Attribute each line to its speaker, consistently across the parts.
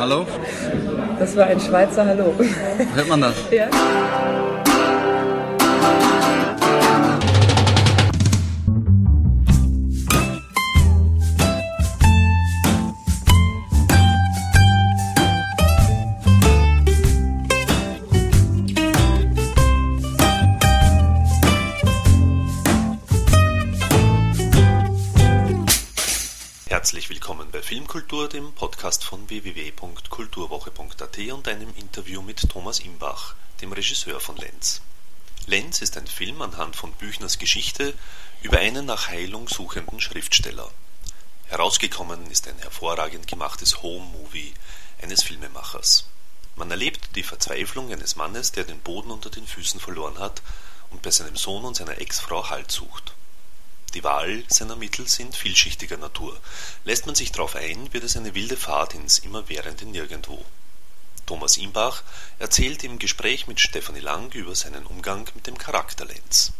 Speaker 1: Hallo?
Speaker 2: Das war ein Schweizer Hallo.
Speaker 1: Hört man das?
Speaker 2: Ja.
Speaker 3: Filmkultur, dem Podcast von www.kulturwoche.at und einem Interview mit Thomas Imbach, dem Regisseur von Lenz. Lenz ist ein Film anhand von Büchners Geschichte über einen nach Heilung suchenden Schriftsteller. Herausgekommen ist ein hervorragend gemachtes Home-Movie eines Filmemachers. Man erlebt die Verzweiflung eines Mannes, der den Boden unter den Füßen verloren hat und bei seinem Sohn und seiner Ex-Frau Halt sucht. Die Wahl seiner Mittel sind vielschichtiger Natur. Lässt man sich darauf ein, wird es eine wilde Fahrt ins immerwährende Nirgendwo. Thomas Imbach erzählt im Gespräch mit Stefanie Lang über seinen Umgang mit dem Charakter Lenz.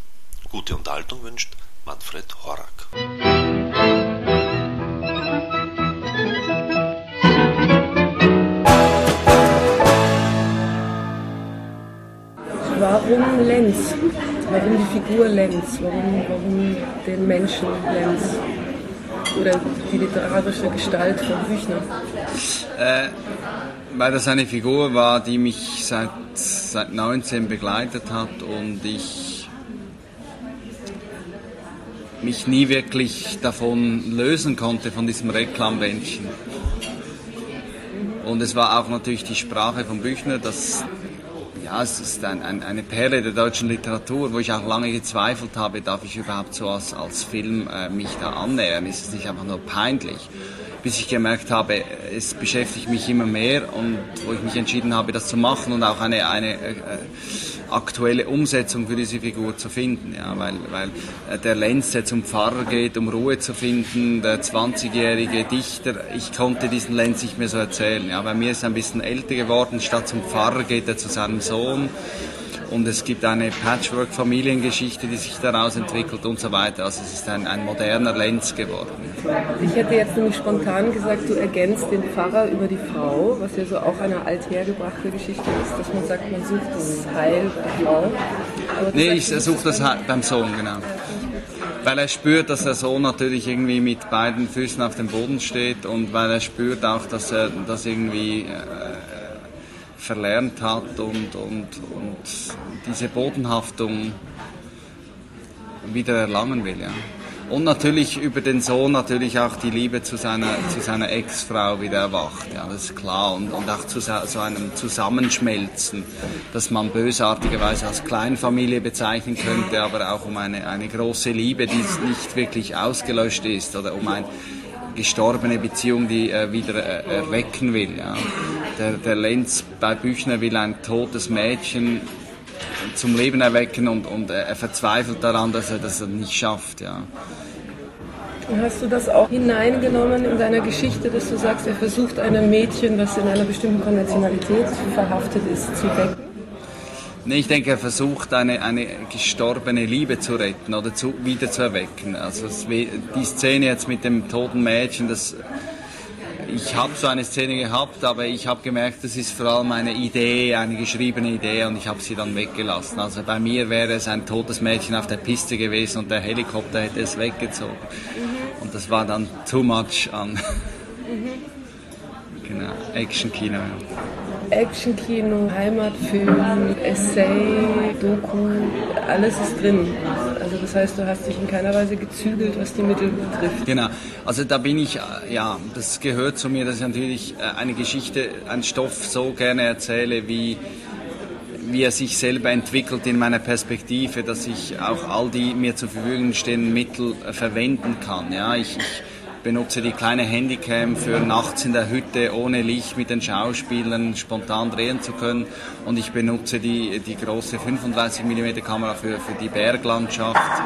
Speaker 3: Gute Unterhaltung wünscht Manfred Horak.
Speaker 2: Warum Lenz? Warum die Figur Lenz? Warum, warum den Menschen Lenz? Oder die literarische Gestalt von Büchner?
Speaker 1: Äh, weil das eine Figur war, die mich seit, seit 19 begleitet hat und ich mich nie wirklich davon lösen konnte, von diesem Reklambändchen. Und es war auch natürlich die Sprache von Büchner, das ja, es ist ein, ein, eine Perle der deutschen Literatur, wo ich auch lange gezweifelt habe, darf ich überhaupt so als, als Film äh, mich da annähern? Ist es nicht einfach nur peinlich? Bis ich gemerkt habe, es beschäftigt mich immer mehr und wo ich mich entschieden habe, das zu machen und auch eine, eine äh, aktuelle Umsetzung für diese Figur zu finden. Ja, weil, weil äh, der Lenz, der zum Pfarrer geht, um Ruhe zu finden, der 20-jährige Dichter, ich konnte diesen Lenz nicht mehr so erzählen. Ja, bei mir ist er ein bisschen älter geworden, statt zum Pfarrer geht er zu seinem Sohn und es gibt eine Patchwork-Familiengeschichte, die sich daraus entwickelt und so weiter. Also es ist ein, ein moderner Lenz geworden.
Speaker 2: Ich hätte jetzt nämlich spontan gesagt, du ergänzt den Pfarrer über die Frau, was ja so auch eine althergebrachte Geschichte ist, dass man sagt, man sucht das Heil bei der Frau.
Speaker 1: Nee, ich suche das Heil beim Sohn, genau. Weil er spürt, dass der Sohn natürlich irgendwie mit beiden Füßen auf dem Boden steht und weil er spürt auch, dass er das irgendwie äh, verlernt hat und, und, und diese Bodenhaftung wieder erlangen will. Ja. Und natürlich über den Sohn natürlich auch die Liebe zu seiner, zu seiner Ex-Frau wieder erwacht. Ja, das ist klar. Und, und auch zu so einem Zusammenschmelzen, das man bösartigerweise als Kleinfamilie bezeichnen könnte, aber auch um eine, eine große Liebe, die nicht wirklich ausgelöscht ist oder um ein, gestorbene Beziehung, die er wieder erwecken will. Ja. Der, der Lenz bei Büchner will ein totes Mädchen zum Leben erwecken und, und er verzweifelt daran, dass er das nicht schafft. Ja.
Speaker 2: Hast du das auch hineingenommen in deiner Geschichte, dass du sagst, er versucht einem Mädchen, das in einer bestimmten Konventionalität verhaftet ist, zu wecken?
Speaker 1: Nee, ich denke, er versucht eine, eine gestorbene Liebe zu retten oder zu, wieder zu erwecken. Also es, die Szene jetzt mit dem toten Mädchen, das, ich habe so eine Szene gehabt, aber ich habe gemerkt, das ist vor allem eine Idee, eine geschriebene Idee und ich habe sie dann weggelassen. Also bei mir wäre es ein totes Mädchen auf der Piste gewesen und der Helikopter hätte es weggezogen. Mhm. Und das war dann too much an. Mhm. Genau, Action-Kino. Ja.
Speaker 2: Actionkino, Heimatfilm, Essay, Doku, alles ist drin. Also das heißt, du hast dich in keiner Weise gezügelt, was die Mittel betrifft.
Speaker 1: Genau, also da bin ich, ja, das gehört zu mir, dass ich natürlich eine Geschichte, einen Stoff so gerne erzähle, wie wie er sich selber entwickelt in meiner Perspektive, dass ich auch all die mir zur Verfügung stehenden Mittel verwenden kann. Ja, ich, ich benutze die kleine Handycam für nachts in der Hütte ohne Licht mit den Schauspielern spontan drehen zu können und ich benutze die, die große 35 mm Kamera für, für die Berglandschaft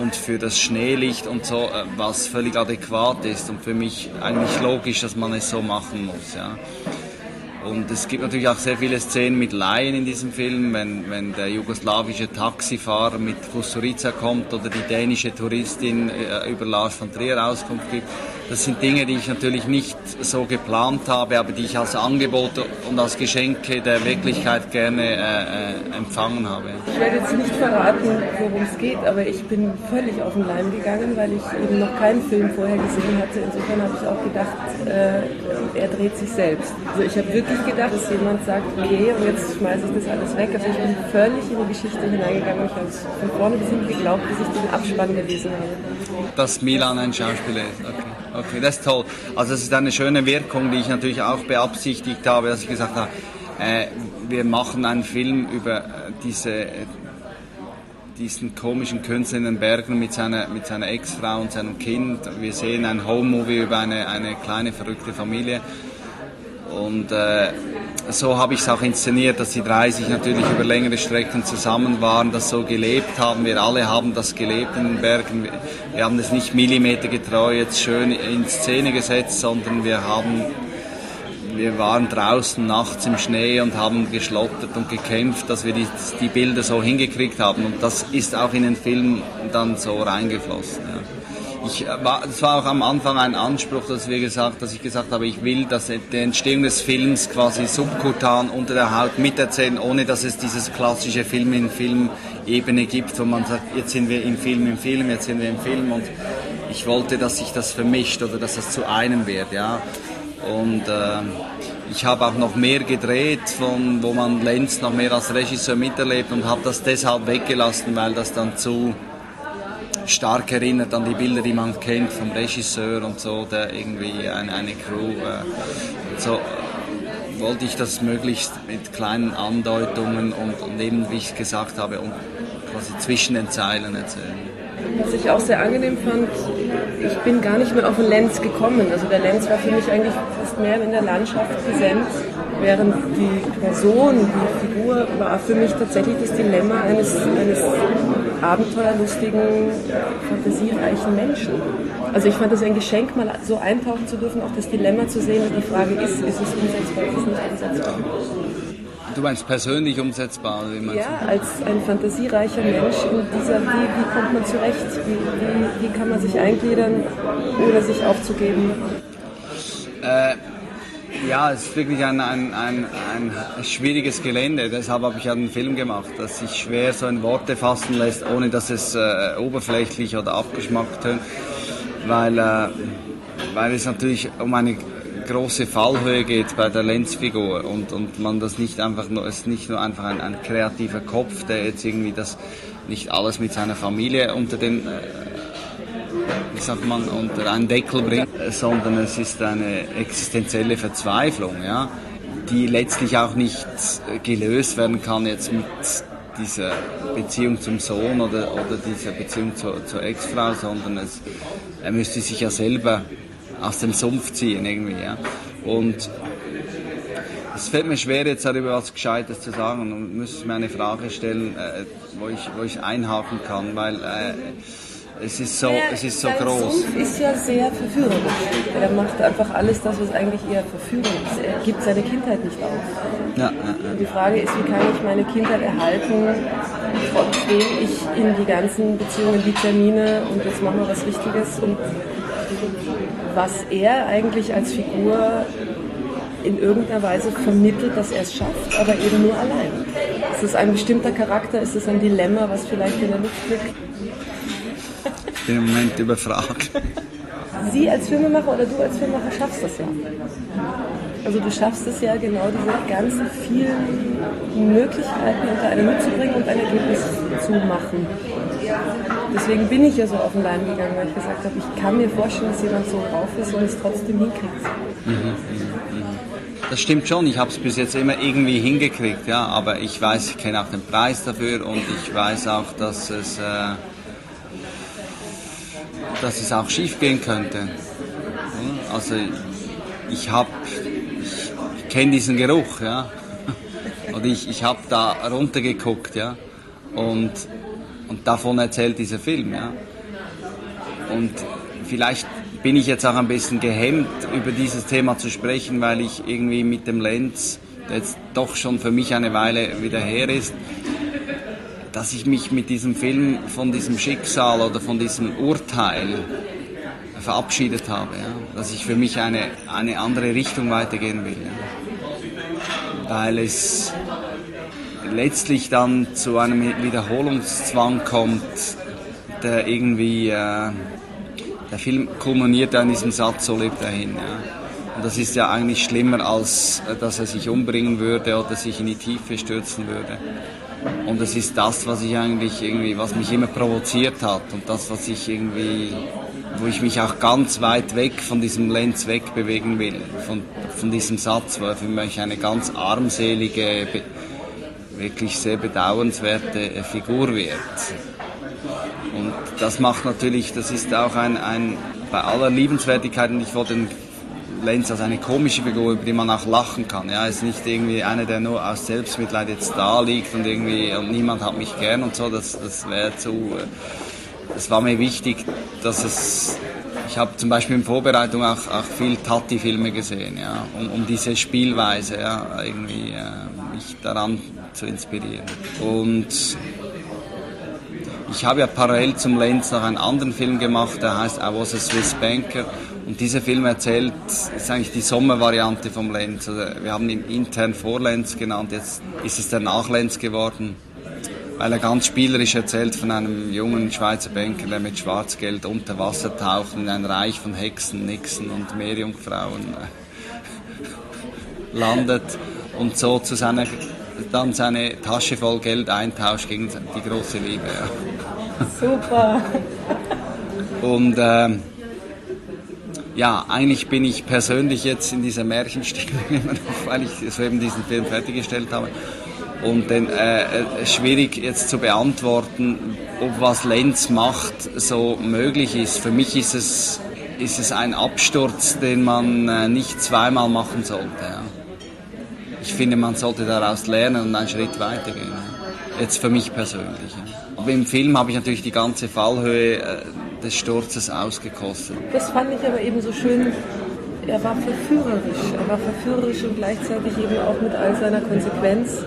Speaker 1: und für das Schneelicht und so, äh, was völlig adäquat ist und für mich eigentlich logisch, dass man es so machen muss. Ja. Und es gibt natürlich auch sehr viele Szenen mit Laien in diesem Film, wenn, wenn der jugoslawische Taxifahrer mit Kusturica kommt oder die dänische Touristin äh, über Lars von Trier Auskunft gibt. Das sind Dinge, die ich natürlich nicht so geplant habe, aber die ich als Angebot und als Geschenke der Wirklichkeit gerne äh, äh, empfangen habe.
Speaker 2: Ich werde jetzt nicht verraten, worum es geht, aber ich bin völlig auf den Leim gegangen, weil ich eben noch keinen Film vorher gesehen hatte. Insofern habe ich auch gedacht, äh, er dreht sich selbst. Also ich habe wirklich gedacht, dass jemand sagt, okay, und jetzt schmeiße ich das alles weg. Also ich bin völlig in die Geschichte hineingegangen. Ich habe es von vorne bis hinten geglaubt, bis ich den Abspann gelesen habe.
Speaker 1: Dass Milan ein Schauspieler ist, okay. Okay, das ist toll. Also es ist eine schöne Wirkung, die ich natürlich auch beabsichtigt habe, dass ich gesagt habe, äh, wir machen einen Film über äh, diese, diesen komischen Künstler in den Bergen mit seiner, mit seiner Ex-Frau und seinem Kind. Wir sehen ein Home-Movie über eine, eine kleine verrückte Familie. Und äh, so habe ich es auch inszeniert, dass die drei sich natürlich über längere Strecken zusammen waren, das so gelebt haben. Wir alle haben das gelebt in den Bergen. Wir haben es nicht millimetergetreu jetzt schön in Szene gesetzt, sondern wir haben wir waren draußen nachts im Schnee und haben geschlottert und gekämpft, dass wir die, die Bilder so hingekriegt haben. Und das ist auch in den Film dann so reingeflossen. Ja ich äh, war, das war auch am Anfang ein Anspruch, dass wir gesagt, dass ich gesagt habe, ich will, dass die Entstehung des Films quasi subkutan unter der Haut miterzählen, ohne dass es dieses klassische Film in Film Ebene gibt, wo man sagt, jetzt sind wir im Film im Film, jetzt sind wir im Film und ich wollte, dass sich das vermischt oder dass das zu einem wird, ja. Und äh, ich habe auch noch mehr gedreht, von, wo man Lenz noch mehr als Regisseur miterlebt und habe das deshalb weggelassen, weil das dann zu stark erinnert an die Bilder, die man kennt vom Regisseur und so, der irgendwie eine, eine Crew. Äh, so wollte ich das möglichst mit kleinen Andeutungen und, und eben, wie ich gesagt habe, und quasi zwischen den Zeilen erzählen.
Speaker 2: Was ich auch sehr angenehm fand, ich bin gar nicht mehr auf den Lenz gekommen. Also der Lenz war für mich eigentlich fast mehr in der Landschaft präsent, während die Person, die Figur war für mich tatsächlich das Dilemma eines, eines abenteuerlustigen, fantasiereichen Menschen. Also ich fand es ein Geschenk, mal so eintauchen zu dürfen, auch das Dilemma zu sehen und die Frage ist, ist es umsetzbar, ist es nicht umsetzbar.
Speaker 1: Du meinst persönlich umsetzbar?
Speaker 2: Wie ja, du? als ein fantasiereicher Mensch in dieser, wie, wie kommt man zurecht? Wie, wie, wie kann man sich eingliedern, ohne sich aufzugeben?
Speaker 1: Ja, es ist wirklich ein, ein, ein, ein schwieriges Gelände. Deshalb habe ich einen Film gemacht, das sich schwer so in Worte fassen lässt, ohne dass es äh, oberflächlich oder abgeschmackt wird. Weil, äh, weil es natürlich um eine große Fallhöhe geht bei der Lenzfigur und, und man das nicht einfach nur, es ist nicht nur einfach ein, ein kreativer Kopf, der jetzt irgendwie das nicht alles mit seiner Familie unter den äh, wie sagt man, unter einen Deckel bringt, sondern es ist eine existenzielle Verzweiflung, ja, die letztlich auch nicht gelöst werden kann jetzt mit dieser Beziehung zum Sohn oder, oder dieser Beziehung zur, zur Ex-Frau, sondern es, er müsste sich ja selber aus dem Sumpf ziehen irgendwie, ja. Und es fällt mir schwer, jetzt darüber was Gescheites zu sagen und müsste mir eine Frage stellen, äh, wo, ich, wo ich einhaken kann, weil äh, es ist so, ja, es ist so groß.
Speaker 2: Sumpf ist ja sehr verführerisch. Er macht einfach alles das, was eigentlich eher verführend ist. Er gibt seine Kindheit nicht auf. Ja, ja. Die Frage ist, wie kann ich meine Kindheit erhalten, trotzdem ich in die ganzen Beziehungen, die Termine und jetzt machen wir was Wichtiges und was er eigentlich als Figur in irgendeiner Weise vermittelt, dass er es schafft, aber eben nur allein. Ist es ein bestimmter Charakter? Ist es ein Dilemma, was vielleicht in der Luft liegt?
Speaker 1: Ich bin im Moment überfragt.
Speaker 2: Sie als Filmemacher oder du als Filmemacher schaffst das ja. Also du schaffst es ja genau, diese ganzen vielen Möglichkeiten unter einen Hut zu bringen und ein Ergebnis zu machen. Deswegen bin ich ja so auf den Leim gegangen, weil ich gesagt habe, ich kann mir vorstellen, dass jemand so drauf ist und es trotzdem hinkriegt.
Speaker 1: Das stimmt schon, ich habe es bis jetzt immer irgendwie hingekriegt, ja, aber ich weiß, ich kenne auch den Preis dafür und ich weiß auch, dass es... Äh, dass es auch schief gehen könnte. Also ich habe, ich, ich kenne diesen Geruch, ja. Und ich, ich habe da runtergeguckt, ja. Und, und davon erzählt dieser Film, ja. Und vielleicht bin ich jetzt auch ein bisschen gehemmt, über dieses Thema zu sprechen, weil ich irgendwie mit dem Lenz, der jetzt doch schon für mich eine Weile wieder her ist, dass ich mich mit diesem Film von diesem Schicksal oder von diesem Urteil verabschiedet habe, ja? dass ich für mich eine, eine andere Richtung weitergehen will. Ja? Weil es letztlich dann zu einem Wiederholungszwang kommt, der irgendwie, äh, der Film kulminiert an diesem Satz, so lebt er hin. Ja? Und das ist ja eigentlich schlimmer, als äh, dass er sich umbringen würde oder sich in die Tiefe stürzen würde. Und das ist das, was ich eigentlich irgendwie, was mich immer provoziert hat und das, was ich irgendwie, wo ich mich auch ganz weit weg von diesem Lenz wegbewegen will, von, von diesem Satz, weil für mich eine ganz armselige, wirklich sehr bedauernswerte Figur wird. Und das macht natürlich, das ist auch ein, ein bei aller Liebenswertigkeit, und ich wollte den Lenz als eine komische Figur, über die man auch lachen kann. Ja, ist nicht irgendwie einer, der nur aus Selbstmitleid jetzt da liegt und irgendwie und niemand hat mich gern und so. Das, das wäre zu. Es war mir wichtig, dass es. Ich habe zum Beispiel in Vorbereitung auch, auch viel Tati-Filme gesehen, ja, um, um diese Spielweise, ja, irgendwie äh, mich daran zu inspirieren. Und ich habe ja parallel zum Lenz noch einen anderen Film gemacht, der heißt I Was a Swiss Banker. Und dieser Film erzählt, ist eigentlich die Sommervariante vom Lenz. Also wir haben ihn intern Vorlenz genannt, jetzt ist es der Nachlenz geworden, weil er ganz spielerisch erzählt von einem jungen Schweizer Banker, der mit Schwarzgeld unter Wasser taucht in ein Reich von Hexen, Nixen und Meerjungfrauen äh, landet und so zu seiner, dann seine Tasche voll Geld eintauscht gegen die große Liebe. Ja.
Speaker 2: Super.
Speaker 1: Und ähm, ja, eigentlich bin ich persönlich jetzt in dieser noch, weil ich soeben diesen Film fertiggestellt habe. Und dann äh, äh, schwierig jetzt zu beantworten, ob was Lenz macht so möglich ist. Für mich ist es, ist es ein Absturz, den man äh, nicht zweimal machen sollte. Ja. Ich finde, man sollte daraus lernen und einen Schritt weitergehen. Ja. Jetzt für mich persönlich. Ja. Aber im Film habe ich natürlich die ganze Fallhöhe äh, des Sturzes ausgekostet.
Speaker 2: Das fand ich aber eben so schön. Er war verführerisch. Er war verführerisch und gleichzeitig eben auch mit all seiner Konsequenz.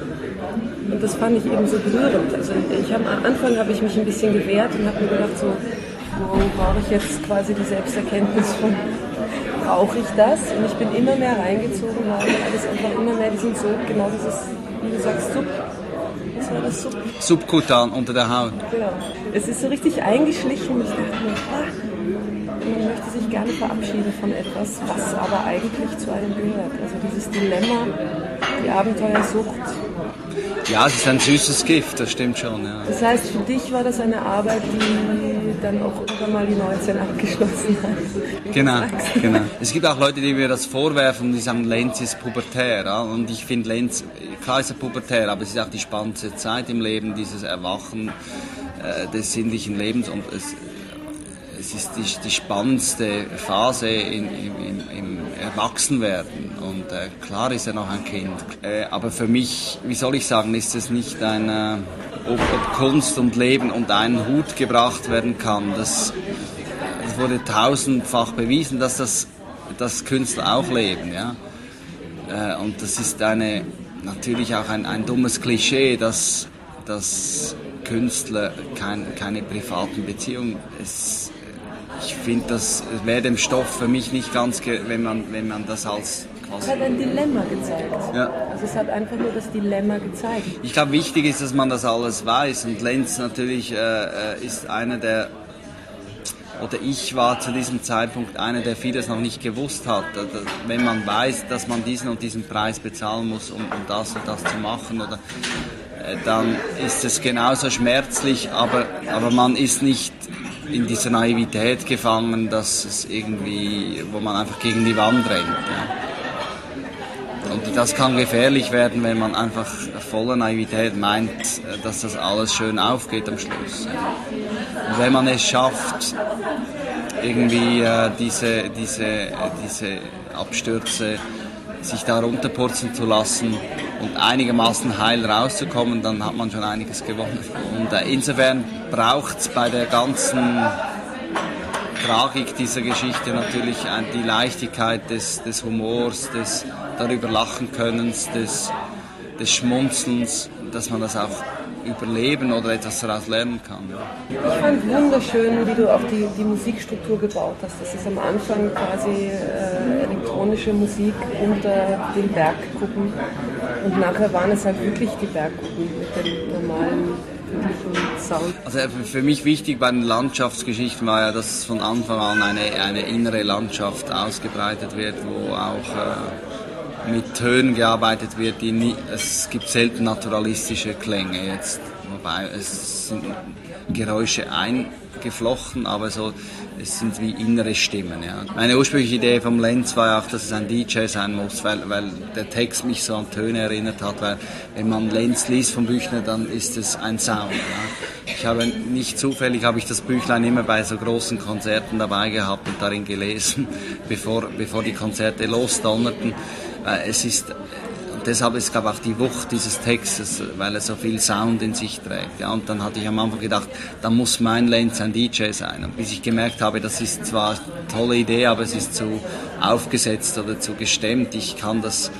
Speaker 2: Und das fand ich eben so berührend. Also ich hab, am Anfang habe ich mich ein bisschen gewehrt und habe mir gedacht, so, wo brauche ich jetzt quasi die Selbsterkenntnis von, brauche ich das? Und ich bin immer mehr reingezogen, habe alles einfach immer mehr diesen Sog, genau dieses, wie du sagst, Sub,
Speaker 1: das, Sub? Subkutan unter der Haut.
Speaker 2: Genau. Es ist so richtig eingeschlichen. Ich dachte mir, ah, man möchte sich gerne verabschieden von etwas, was aber eigentlich zu einem gehört. Also dieses Dilemma, die Abenteuersucht.
Speaker 1: Ja, es ist ein süßes Gift, das stimmt schon. Ja.
Speaker 2: Das heißt, für dich war das eine Arbeit, die dann auch irgendwann mal die 19 abgeschlossen hat.
Speaker 1: Genau, genau. Es gibt auch Leute, die mir das vorwerfen, die sagen, Lenz ist pubertär. Ja? Und ich finde, Lenz, klar ist er pubertär, aber es ist auch die spannendste Zeit im Leben, dieses Erwachen äh, des sinnlichen Lebens. Und es, es ist die, die spannendste Phase in, im, im Erwachsenwerden. Und äh, klar ist er noch ein Kind. Äh, aber für mich, wie soll ich sagen, ist es nicht ein, äh, ob, ob, Kunst und Leben unter einen Hut gebracht werden kann. Das, das wurde tausendfach bewiesen, dass das dass Künstler auch leben. Ja? Äh, und das ist eine, natürlich auch ein, ein dummes Klischee, dass, dass Künstler kein, keine privaten Beziehungen. Es, ich finde, das wäre dem Stoff für mich nicht ganz, wenn man, wenn man das als
Speaker 2: es hat ein Dilemma gezeigt. Ja. Also es hat einfach nur das Dilemma gezeigt.
Speaker 1: Ich glaube, wichtig ist, dass man das alles weiß. Und Lenz natürlich äh, äh, ist einer der, oder ich war zu diesem Zeitpunkt einer, der vieles noch nicht gewusst hat. Wenn man weiß, dass man diesen und diesen Preis bezahlen muss, um, um das und das zu machen, oder, äh, dann ist es genauso schmerzlich, aber, aber man ist nicht in dieser Naivität gefangen, dass es irgendwie, wo man einfach gegen die Wand rennt. Ja. Und das kann gefährlich werden, wenn man einfach voller Naivität meint, dass das alles schön aufgeht am Schluss. Und wenn man es schafft, irgendwie äh, diese, diese, diese Abstürze sich da runterpurzen zu lassen und einigermaßen heil rauszukommen, dann hat man schon einiges gewonnen. Und äh, insofern braucht es bei der ganzen Tragik dieser Geschichte natürlich die Leichtigkeit des, des Humors, des darüber lachen Könnens, des, des Schmunzelns, dass man das auch überleben oder etwas daraus lernen kann.
Speaker 2: Ich fand wunderschön, wie du auch die, die Musikstruktur gebaut hast. Das ist am Anfang quasi äh, elektronische Musik unter den Bergkuppen und nachher waren es halt wirklich die Bergkuppen mit dem normalen Sound.
Speaker 1: Also für mich wichtig bei den Landschaftsgeschichten war ja, dass von Anfang an eine, eine innere Landschaft ausgebreitet wird, wo auch äh, mit Tönen gearbeitet wird, die nie, es gibt selten naturalistische Klänge jetzt, wobei es sind Geräusche eingeflochten, aber so es sind wie innere Stimmen. Ja. Meine ursprüngliche Idee vom Lenz war auch, dass es ein DJ sein muss, weil, weil der Text mich so an Töne erinnert hat, weil wenn man Lenz liest vom Büchner, dann ist es ein Sound. Ja. Ich habe nicht zufällig, habe ich das Büchlein immer bei so großen Konzerten dabei gehabt und darin gelesen, bevor, bevor die Konzerte losdonnerten. Es ist deshalb glaube ich, auch die Wucht dieses Textes, weil er so viel Sound in sich trägt. Ja, und dann hatte ich am Anfang gedacht, da muss mein Lenz ein DJ sein. Und bis ich gemerkt habe, das ist zwar eine tolle Idee, aber es ist zu aufgesetzt oder zu gestemmt. Ich kann das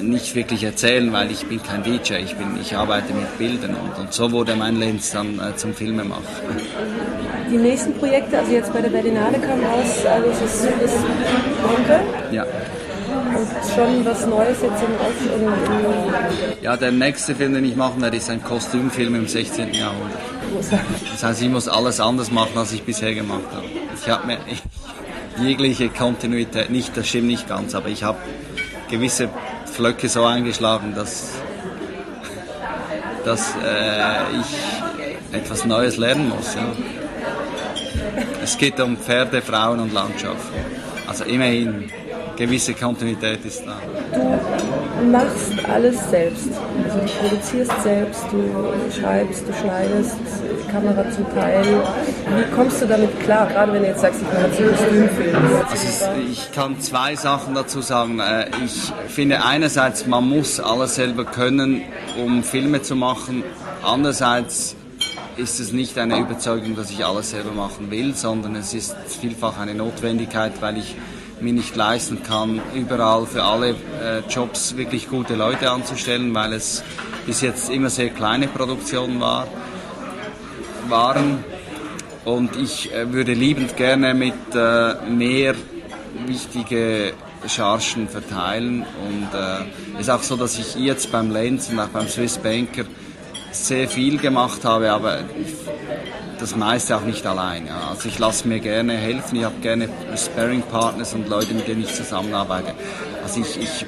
Speaker 1: nicht wirklich erzählen, weil ich bin kein DJ, ich, bin, ich arbeite mit Bildern und, und so wurde mein Lenz dann äh, zum Filmemacher.
Speaker 2: Die nächsten Projekte, also jetzt bei der Berlinale kam raus, also es ist, ist Monte.
Speaker 1: Ja
Speaker 2: und schon was Neues jetzt im Osten.
Speaker 1: Ja, der nächste Film, den ich machen werde, ist ein Kostümfilm im 16. Jahrhundert. Das heißt, ich muss alles anders machen, als ich bisher gemacht habe. Ich habe mir jegliche Kontinuität, nicht, das stimmt nicht ganz, aber ich habe gewisse Pflöcke so eingeschlagen, dass, dass äh, ich etwas Neues lernen muss. Ja. Es geht um Pferde, Frauen und Landschaft. Also immerhin gewisse Kontinuität ist da.
Speaker 2: Du machst alles selbst. Also du produzierst selbst, du schreibst, du schneidest, Kamera zum Teil. Wie kommst du damit klar, gerade wenn du jetzt sagst, ich mache jetzt Kostümfilm?
Speaker 1: Also ich kann zwei Sachen dazu sagen. Äh, ich finde einerseits, man muss alles selber können, um Filme zu machen. Andererseits ist es nicht eine Überzeugung, dass ich alles selber machen will, sondern es ist vielfach eine Notwendigkeit, weil ich mir nicht leisten kann, überall für alle äh, Jobs wirklich gute Leute anzustellen, weil es bis jetzt immer sehr kleine Produktionen war, waren. Und ich äh, würde liebend gerne mit äh, mehr wichtige Chargen verteilen. Und es äh, ist auch so, dass ich jetzt beim Lenz und auch beim Swiss Banker sehr viel gemacht habe, aber das meiste auch nicht allein. Ja. Also ich lasse mir gerne helfen, ich habe gerne Sparring-Partners und Leute, mit denen ich zusammenarbeite. Also ich, ich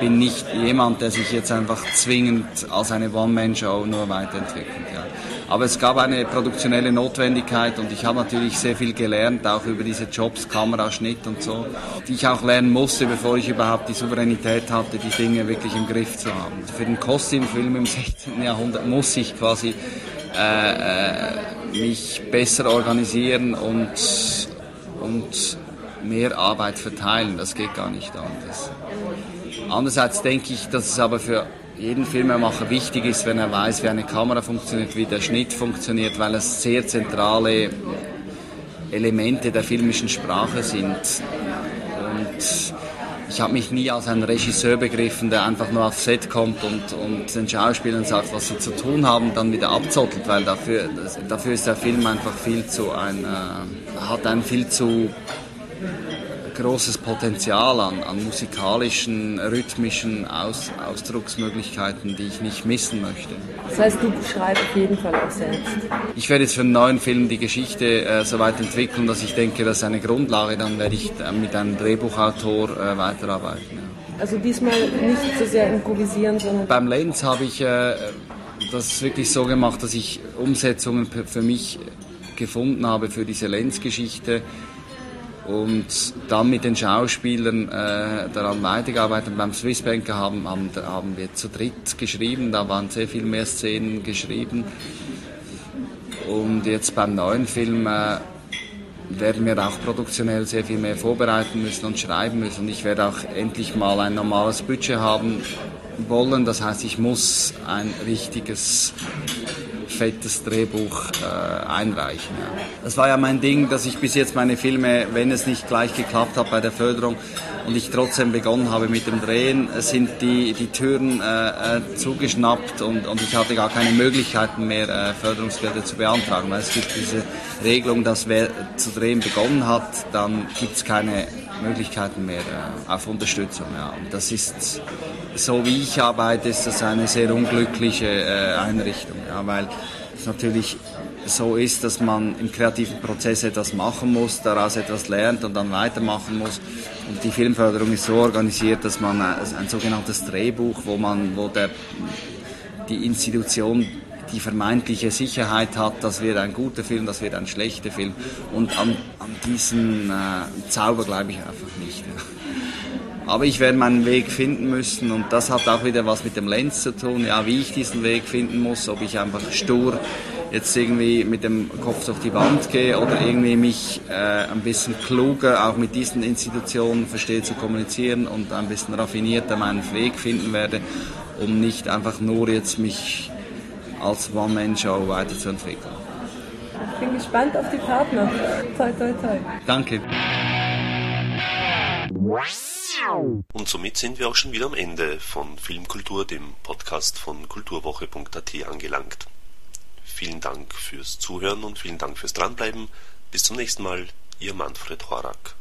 Speaker 1: bin nicht jemand, der sich jetzt einfach zwingend als eine One-Man-Show nur weiterentwickelt. Ja. Aber es gab eine produktionelle Notwendigkeit und ich habe natürlich sehr viel gelernt, auch über diese Jobs, Kameraschnitt und so, die ich auch lernen musste, bevor ich überhaupt die Souveränität hatte, die Dinge wirklich im Griff zu haben. Für den Kostümfilm im 16. Jahrhundert muss ich quasi äh, äh, mich besser organisieren und, und mehr Arbeit verteilen. Das geht gar nicht anders. Andererseits denke ich, dass es aber für jeden Filmemacher wichtig ist, wenn er weiß, wie eine Kamera funktioniert, wie der Schnitt funktioniert, weil es sehr zentrale Elemente der filmischen Sprache sind. Und ich habe mich nie als ein Regisseur begriffen, der einfach nur aufs Set kommt und, und den Schauspielern sagt, was sie zu tun haben, dann wieder abzottelt, weil dafür, dafür ist der Film einfach viel zu ein, äh, hat ein viel zu großes Potenzial an, an musikalischen, rhythmischen Aus, Ausdrucksmöglichkeiten, die ich nicht missen möchte.
Speaker 2: Das heißt, du schreibst auf jeden Fall auch selbst?
Speaker 1: Ich werde jetzt für einen neuen Film die Geschichte äh, so weit entwickeln, dass ich denke, das ist eine Grundlage, dann werde ich äh, mit einem Drehbuchautor äh, weiterarbeiten. Ja.
Speaker 2: Also diesmal nicht so sehr improvisieren, sondern...
Speaker 1: Beim Lenz habe ich äh, das wirklich so gemacht, dass ich Umsetzungen für mich gefunden habe für diese Lenz-Geschichte und dann mit den Schauspielern äh, daran weitergearbeitet. Beim Swissbanker haben, haben, haben wir zu dritt geschrieben, da waren sehr viel mehr Szenen geschrieben. Und jetzt beim neuen Film äh, werden wir auch produktionell sehr viel mehr vorbereiten müssen und schreiben müssen. Und ich werde auch endlich mal ein normales Budget haben wollen. Das heißt, ich muss ein richtiges fettes Drehbuch äh, einreichen. Ja. Das war ja mein Ding, dass ich bis jetzt meine Filme, wenn es nicht gleich geklappt hat bei der Förderung und ich trotzdem begonnen habe mit dem Drehen, sind die, die Türen äh, äh, zugeschnappt und, und ich hatte gar keine Möglichkeiten mehr, äh, Förderungsgelder zu beantragen, weil es gibt diese Regelung, dass wer zu drehen begonnen hat, dann gibt es keine Möglichkeiten mehr äh, auf Unterstützung. Ja. Und das ist, so wie ich arbeite, ist das eine sehr unglückliche äh, Einrichtung, ja, weil es natürlich so ist, dass man im kreativen Prozess etwas machen muss, daraus etwas lernt und dann weitermachen muss. Und die Filmförderung ist so organisiert, dass man ein, ein sogenanntes Drehbuch, wo man, wo der, die Institution die vermeintliche Sicherheit hat, das wird ein guter Film, das wird ein schlechter Film. Und an, an diesen äh, Zauber glaube ich einfach nicht. Aber ich werde meinen Weg finden müssen und das hat auch wieder was mit dem Lenz zu tun, ja, wie ich diesen Weg finden muss, ob ich einfach stur jetzt irgendwie mit dem Kopf durch die Wand gehe oder irgendwie mich äh, ein bisschen kluger auch mit diesen Institutionen verstehe zu kommunizieren und ein bisschen raffinierter meinen Weg finden werde, um nicht einfach nur jetzt mich als One-Man-Show weiterzuentwickeln.
Speaker 2: Ich bin gespannt auf die Partner. Toi, toi, toi.
Speaker 1: Danke.
Speaker 3: Und somit sind wir auch schon wieder am Ende von Filmkultur, dem Podcast von kulturwoche.at angelangt. Vielen Dank fürs Zuhören und vielen Dank fürs Dranbleiben. Bis zum nächsten Mal, Ihr Manfred Horak.